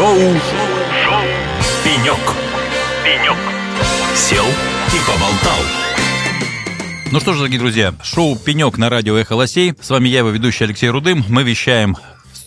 Шоу, Шоу. «Пенек». «Пенек». Сел и поболтал. Ну что ж, дорогие друзья, шоу «Пенек» на радио «Эхо Лосей». С вами я, его ведущий Алексей Рудым. Мы вещаем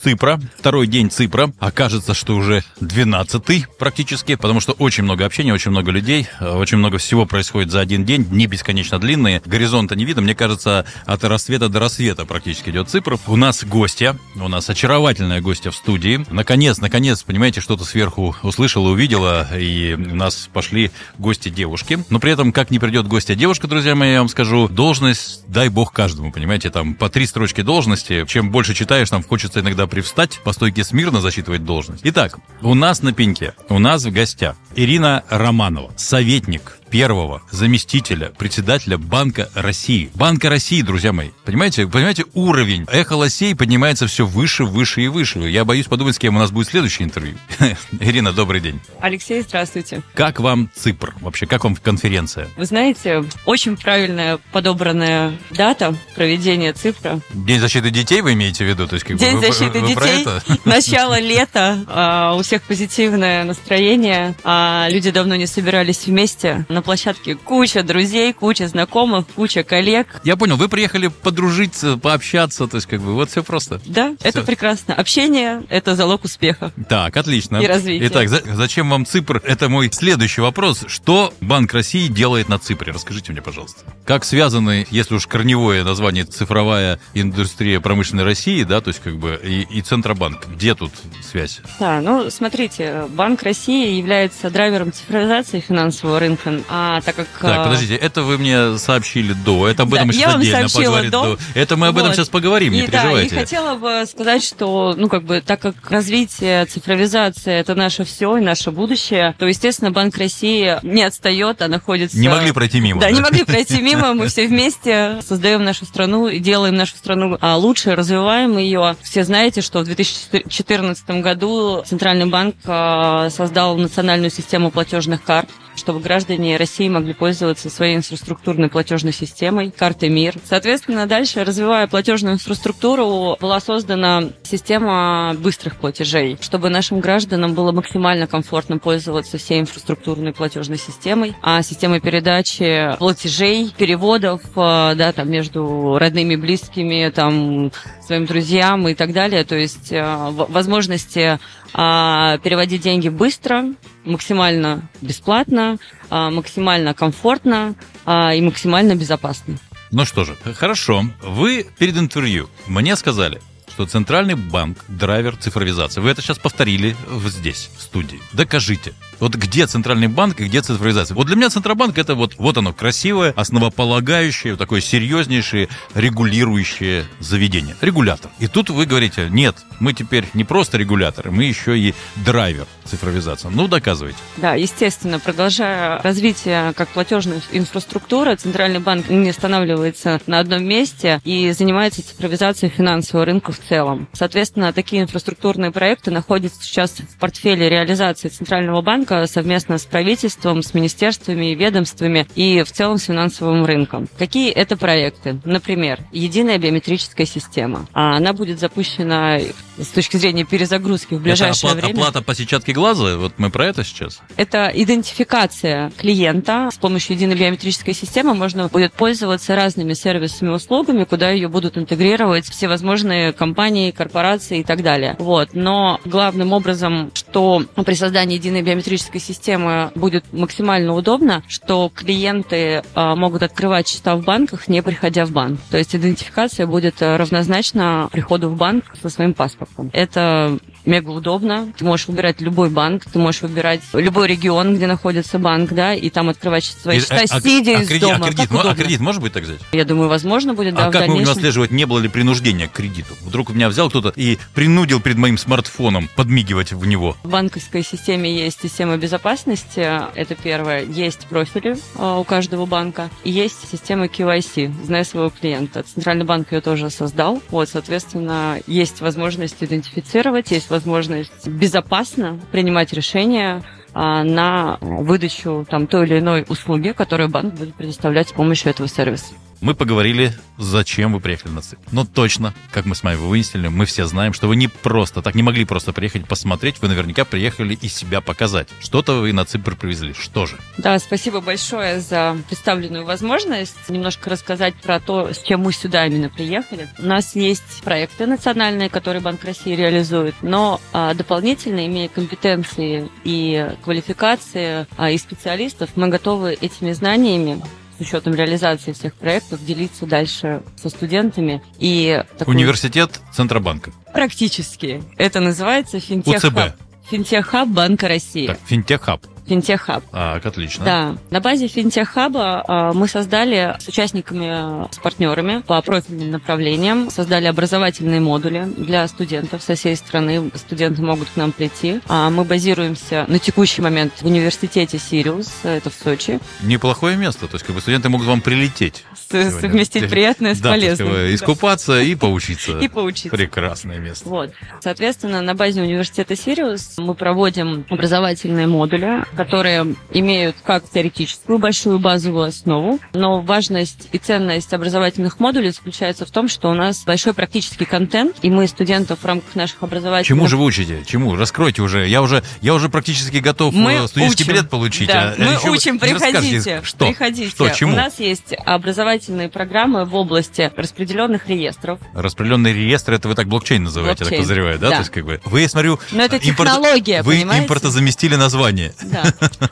Ципра. Второй день Ципра. Окажется, что уже 12 практически, потому что очень много общения, очень много людей, очень много всего происходит за один день, дни бесконечно длинные, горизонта не видно. Мне кажется, от рассвета до рассвета практически идет Ципр. У нас гостья, у нас очаровательная гостья в студии. Наконец, наконец, понимаете, что-то сверху услышала, увидела, и у нас пошли гости девушки. Но при этом, как не придет гостья девушка, друзья мои, я вам скажу, должность, дай бог каждому, понимаете, там по три строчки должности. Чем больше читаешь, там хочется иногда привстать, по стойке смирно засчитывать должность. Итак, у нас на пеньке, у нас в гостях Ирина Романова, советник первого заместителя председателя Банка России. Банка России, друзья мои. Понимаете, понимаете, уровень эхо лосей поднимается все выше, выше и выше. Я боюсь подумать, с кем у нас будет следующее интервью. Ирина, добрый день. Алексей, здравствуйте. Как вам ЦИПР? Вообще, как вам конференция? Вы знаете, очень правильная подобранная дата проведения ЦИПРа. День защиты детей вы имеете в виду? То есть, как День бы, защиты вы, вы, вы детей, начало лета, а, у всех позитивное настроение, а люди давно не собирались вместе. На площадке куча друзей, куча знакомых, куча коллег. Я понял, вы приехали подружиться, пообщаться, то есть как бы вот все просто. Да, это прекрасно. Общение – это залог успеха. Так, отлично. И развития. Итак, за- зачем вам Ципр? Это мой следующий вопрос. Что Банк России делает на Ципре? Расскажите мне, пожалуйста. Как связаны, если уж корневое название цифровая индустрия промышленной России, да, то есть как бы и, и Центробанк. Где тут связь? Да, ну смотрите, Банк России является драйвером цифровизации финансового рынка, а так как... Так, а, подождите, это вы мне сообщили до, это об Да, этом я сейчас вам отдельно сообщила поговорим до. Это мы об этом Вот. сейчас поговорим, не и, да, и переживайте. хотела бы сказать, что, ну, как бы, так как развитие, цифровизация – это наше все и наше будущее, то, естественно, Банк России не отстает, а находится... Не могли пройти мимо. Да, не могли пройти мимо. Мы все вместе создаем нашу страну и делаем нашу страну а, лучше, развиваем ее. Все знаете, что в 2014 году Центральный банк а, создал национальную систему платежных карт чтобы граждане России могли пользоваться своей инфраструктурной платежной системой, картой МИР. Соответственно, дальше, развивая платежную инфраструктуру, была создана система быстрых платежей, чтобы нашим гражданам было максимально комфортно пользоваться всей инфраструктурной платежной системой, а системой передачи платежей, переводов, э, да, там между родными, близкими, там своим друзьям и так далее. То есть э, возможности а, переводить деньги быстро, максимально бесплатно, а, максимально комфортно а, и максимально безопасно. Ну что же, хорошо. Вы перед интервью мне сказали, что Центральный банк – драйвер цифровизации. Вы это сейчас повторили здесь, в студии. Докажите. Вот где Центральный банк и где цифровизация? Вот для меня Центробанк – это вот, вот оно, красивое, основополагающее, такое серьезнейшее регулирующее заведение. Регулятор. И тут вы говорите, нет, мы теперь не просто регуляторы, мы еще и драйвер цифровизации. Ну, доказывайте. Да, естественно, продолжая развитие как платежной инфраструктуры, Центральный банк не останавливается на одном месте и занимается цифровизацией финансового рынка в целом. Соответственно, такие инфраструктурные проекты находятся сейчас в портфеле реализации Центрального банка совместно с правительством, с министерствами и ведомствами и в целом с финансовым рынком. Какие это проекты? Например, единая биометрическая система. А Она будет запущена с точки зрения перезагрузки в ближайшее это опла- время. оплата по сетчатке глаза? Вот мы про это сейчас? Это идентификация клиента. С помощью единой биометрической системы можно будет пользоваться разными сервисами и услугами, куда ее будут интегрировать всевозможные компании, корпорации и так далее. Вот. Но главным образом, что при создании единой биометрической системы будет максимально удобно, что клиенты а, могут открывать счета в банках, не приходя в банк. То есть идентификация будет а, равнозначна приходу в банк со своим паспортом. Это мега удобно. Ты можешь выбирать любой банк, ты можешь выбирать любой регион, где находится банк, да, и там открывать свои счета, а- а- сидя а из кредит- дома. А кредит, а кредит может быть так взять? Я думаю, возможно будет, да, а как мы будем отслеживать, не было ли принуждения к кредиту? Вдруг у меня взял кто-то и принудил перед моим смартфоном подмигивать в него. В банковской системе есть система безопасности, это первое. Есть профили э, у каждого банка. И есть система KYC, знай своего клиента. Центральный банк ее тоже создал. Вот, соответственно, есть возможность идентифицировать, есть возможность безопасно принимать решения а, на выдачу там той или иной услуги, которую банк будет предоставлять с помощью этого сервиса. Мы поговорили, зачем вы приехали на ЦИП. Но точно, как мы с вами выяснили, мы все знаем, что вы не просто так, не могли просто приехать посмотреть, вы наверняка приехали и себя показать. Что-то вы на ЦИПР привезли. Что же? Да, спасибо большое за представленную возможность немножко рассказать про то, с чем мы сюда именно приехали. У нас есть проекты национальные, которые Банк России реализует, но а, дополнительно, имея компетенции и квалификации а, и специалистов, мы готовы этими знаниями с учетом реализации всех проектов делиться дальше со студентами. И такой... Университет Центробанка. Практически. Это называется финтех УЦБ. Финтех-хаб Банка России. Так, финтех-хаб. Финтех-хаб. Так, отлично. Да. На базе Финтех-хаба а, мы создали с участниками, с партнерами по профильным направлениям, создали образовательные модули для студентов со всей страны. Студенты могут к нам прийти. А мы базируемся на текущий момент в университете Сириус, это в Сочи. Неплохое место, то есть как бы студенты могут вам прилететь. С совместить приятное с да, полезным. Есть, как бы, искупаться и поучиться. И поучиться. Прекрасное место. Вот. Соответственно, на базе университета Сириус мы проводим образовательные модули, которые имеют как теоретическую большую базовую основу, но важность и ценность образовательных модулей заключается в том, что у нас большой практический контент, и мы студентов в рамках наших образовательных... Чему же вы учите? Чему? Раскройте уже. Я уже, я уже практически готов мы э, студенческий учим. билет получить. Да, а, мы еще учим, приходите. Что? Приходите. Что, чему? У нас есть образовательные программы в области распределенных реестров. Распределенный реестр, это вы так блокчейн называете, блокчейн. я так подозреваю, да? да? То есть, как бы, вы, я смотрю... Но это импорт... технология, Вы понимаете? импорта заместили название. Да.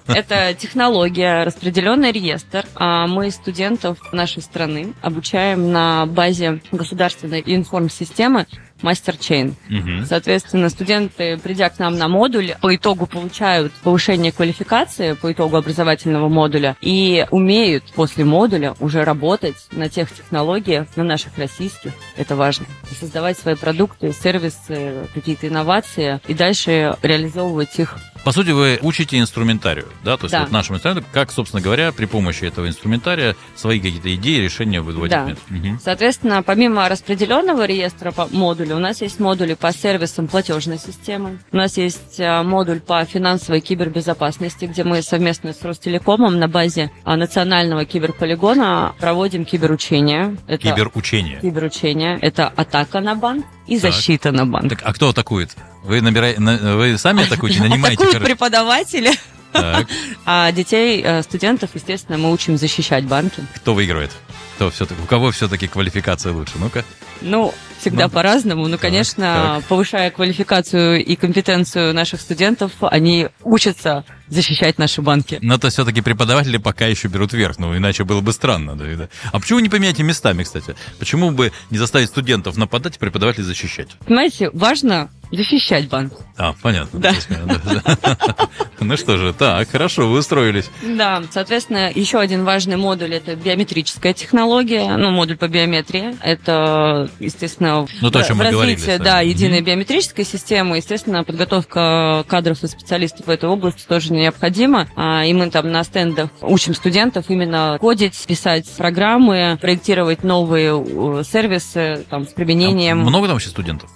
Это технология, распределенный реестр. А мы студентов нашей страны обучаем на базе государственной информсистемы MasterChain. Мгм. Соответственно, студенты, придя к нам на модуль, по итогу получают повышение квалификации по итогу образовательного модуля и умеют после модуля уже работать на тех технологиях, на наших российских, это важно, создавать свои продукты, сервисы, какие-то инновации и дальше реализовывать их По сути, вы учите инструментарию, да? То есть Да. вот нашему инструментарию, как, собственно говоря, при помощи этого инструментария свои какие-то идеи, решения выводить. Да. Мгм. Соответственно, помимо распределенного реестра по модуля, у нас есть модули по сервисам платежной системы. У нас есть а, модуль по финансовой кибербезопасности, где мы совместно с Ростелекомом на базе а, национального киберполигона проводим киберучение. Это Киберучение. киберучение. Это атака на банк и Так. защита на банк. Так, а кто атакует? Вы набираете, вы сами атакуете, нанимаете? Атакуют преподаватели, Так, а детей, э, студентов, естественно, мы учим защищать банки. кто выигрывает? Кто все-таки, у кого все-таки квалификация лучше? Ну-ка. Ну, всегда Ну, по-разному. Ну, конечно, так. повышая квалификацию и компетенцию наших студентов, они учатся защищать наши банки. Но это все-таки преподаватели пока еще берут верх, ну иначе было бы странно. Да. А почему не поменяйте местами, кстати? Почему бы не заставить студентов нападать, а преподавателей защищать? Понимаете, важно защищать банк. А, понятно. Да. Ну что же, так, хорошо, вы устроились. Да, соответственно, еще один важный модуль – это биометрическая технология, ну, модуль по биометрии. Это, естественно, Ну, то, о чем мы вами. да, единой биометрической системы. Естественно, подготовка кадров и специалистов в этой области тоже необходима. А, И мы там на стендах учим студентов именно кодить, писать программы, проектировать новые э, сервисы там, с применением. А много там вообще студентов?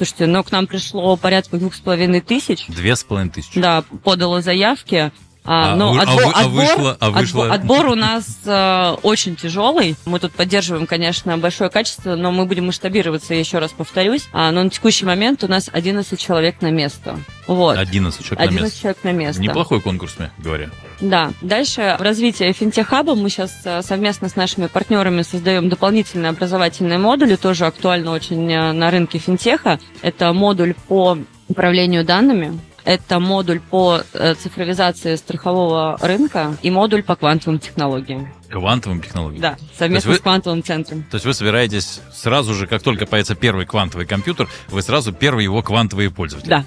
Слушайте, ну, к нам пришло порядка двух с половиной тысяч. Две с половиной тысячи. Да, подало заявки. А, А вы- а отбор, а вышло- а вышло? отбор- отбор у нас э, очень тяжелый. Мы тут поддерживаем, конечно, большое качество, но мы будем масштабироваться, я еще раз повторюсь. А, но на текущий момент у нас 11 человек на место. Вот. 11 человек на 11 место. человек на место. Неплохой конкурс, мягко говоря. Да. Дальше в развитии финтех-хаба мы сейчас э, совместно с нашими партнерами создаем дополнительные образовательные модули, тоже актуально очень э, на рынке финтеха. Это модуль по управлению данными, это модуль по э, цифровизации страхового рынка и модуль по квантовым технологиям. Квантовым технологиям. Да, совместно вы- с квантовым центром. То есть вы собираетесь сразу же, как только появится первый квантовый компьютер, вы сразу первые его квантовые пользователи. Да.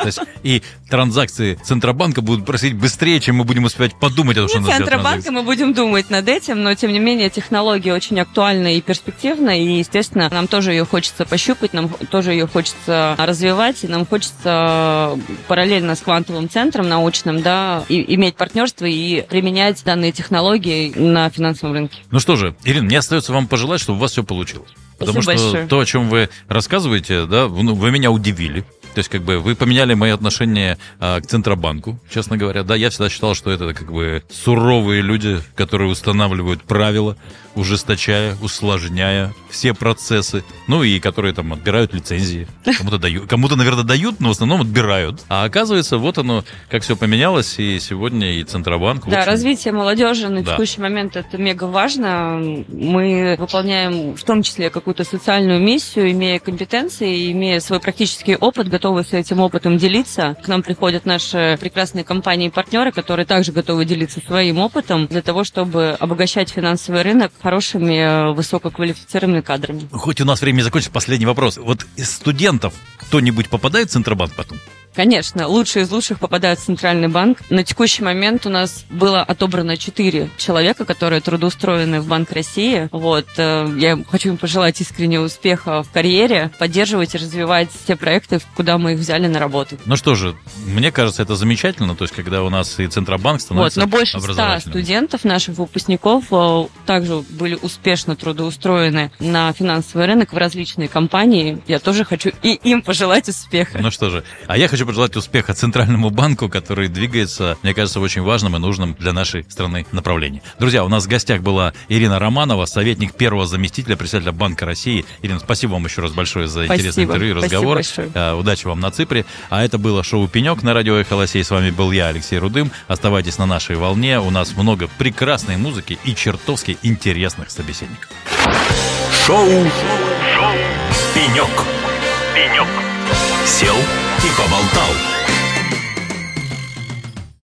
То есть и транзакции Центробанка будут просить быстрее, чем мы будем успевать подумать о том, что идет Центробанка, мы будем думать над этим, но тем не менее технология очень актуальна и перспективна, и, естественно, нам тоже ее хочется пощупать, нам тоже ее хочется развивать, и нам хочется параллельно с квантовым центром научным, да, и, иметь партнерство и применять данные технологии на финансовом рынке. Ну что же, Ирина, мне остается вам пожелать, чтобы у вас все получилось. Потому Спасибо что большое. то, о чем вы рассказываете, да, ну, вы меня удивили. То есть, как бы, вы поменяли мои отношения а, к Центробанку, честно говоря. Да, я всегда считал, что это, как бы, суровые люди, которые устанавливают правила, ужесточая, усложняя все процессы. Ну и которые там отбирают лицензии. Кому-то дают, кому-то, наверное, дают, но в основном отбирают. А оказывается, вот оно, как все поменялось, и сегодня и Центробанк. Да, общем... развитие молодежи на да. текущий момент это мега важно. Мы выполняем в том числе какую-то социальную миссию, имея компетенции, имея свой практический опыт, готовы с этим опытом делиться. К нам приходят наши прекрасные компании и партнеры, которые также готовы делиться своим опытом для того, чтобы обогащать финансовый рынок хорошими э, высококвалифицированными кадрами. Хоть у нас время закончится, последний вопрос. Вот из студентов кто-нибудь попадает в Центробанк потом? Конечно, лучшие из лучших попадают в Центральный банк. На текущий момент у нас было отобрано 4 человека, которые трудоустроены в Банк России. Вот, э, я хочу им пожелать искреннего успеха в карьере, поддерживать и развивать те проекты, куда мы их взяли на работу. Ну что же, мне кажется, это замечательно, то есть когда у нас и Центробанк становится Вот, но больше 100 студентов, наших выпускников, э, также были успешно трудоустроены на финансовый рынок в различные компании. Я тоже хочу и им пожелать успеха. Ну что же, а я хочу хочу пожелать успеха Центральному банку, который двигается, мне кажется, в очень важном и нужном для нашей страны направлении. Друзья, у нас в гостях была Ирина Романова, советник первого заместителя председателя Банка России. Ирина, спасибо вам еще раз большое за спасибо. интересный интервью и разговор. Спасибо большое. Удачи вам на Ципре. А это было шоу «Пенек» на радио «Эхо Лосей». С вами был я, Алексей Рудым. Оставайтесь на нашей волне. У нас много прекрасной музыки и чертовски интересных собеседников. Шоу, шоу, шоу. «Пенек». «Пенек». Сел – и поболтал.